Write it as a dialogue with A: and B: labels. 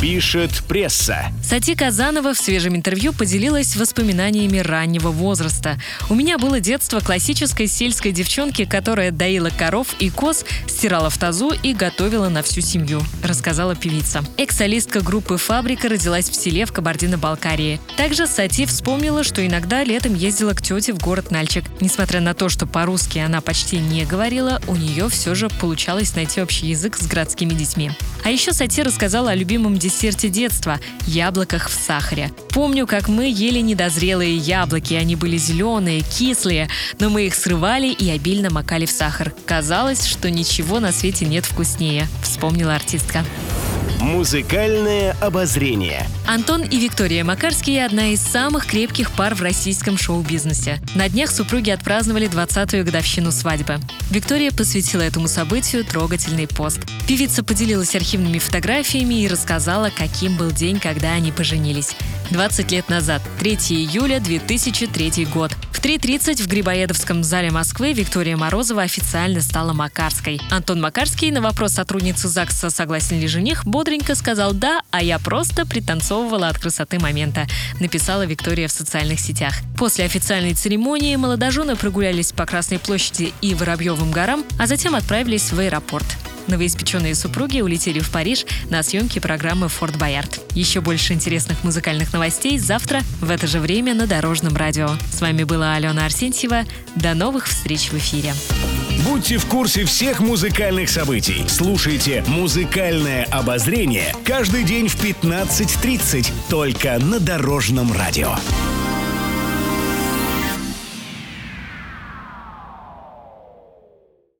A: Пишет пресса.
B: Сати Казанова в свежем интервью поделилась воспоминаниями раннего возраста. «У меня было детство классической сельской девчонки, которая доила коров и коз, стирала в тазу и готовила на всю семью», — рассказала певица. Экс-солистка группы «Фабрика» родилась в селе в Кабардино-Балкарии. Также Сати вспомнила, что иногда летом ездила к тете в город Нальчик. Несмотря на то, что по-русски она почти не говорила, у нее все же получалось найти общий язык с городскими детьми. А еще Сати рассказала о любимом десерте детства – яблоках в сахаре. Помню, как мы ели недозрелые яблоки. Они были зеленые, кислые, но мы их срывали и обильно макали в сахар. Казалось, что ничего на свете нет вкуснее, вспомнила артистка.
A: Музыкальное обозрение.
B: Антон и Виктория Макарские – одна из самых крепких пар в российском шоу-бизнесе. На днях супруги отпраздновали 20-ю годовщину свадьбы. Виктория посвятила этому событию трогательный пост. Певица поделилась архивными фотографиями и рассказала, каким был день, когда они поженились. 20 лет назад, 3 июля 2003 год. В 3.30 в Грибоедовском зале Москвы Виктория Морозова официально стала Макарской. Антон Макарский на вопрос сотрудницы ЗАГСа «Согласен ли жених?» бодренько сказал «да», а я просто пританцовывала от красоты момента, написала Виктория в социальных сетях. После официальной церемонии молодожены прогулялись по Красной площади и Воробьевым горам, а затем отправились в аэропорт. Новоиспеченные супруги улетели в Париж на съемки программы «Форт Боярд». Еще больше интересных музыкальных новостей завтра в это же время на Дорожном радио. С вами была Алена Арсентьева. До новых встреч в эфире.
A: Будьте в курсе всех музыкальных событий. Слушайте «Музыкальное обозрение» каждый день в 15.30 только на Дорожном радио.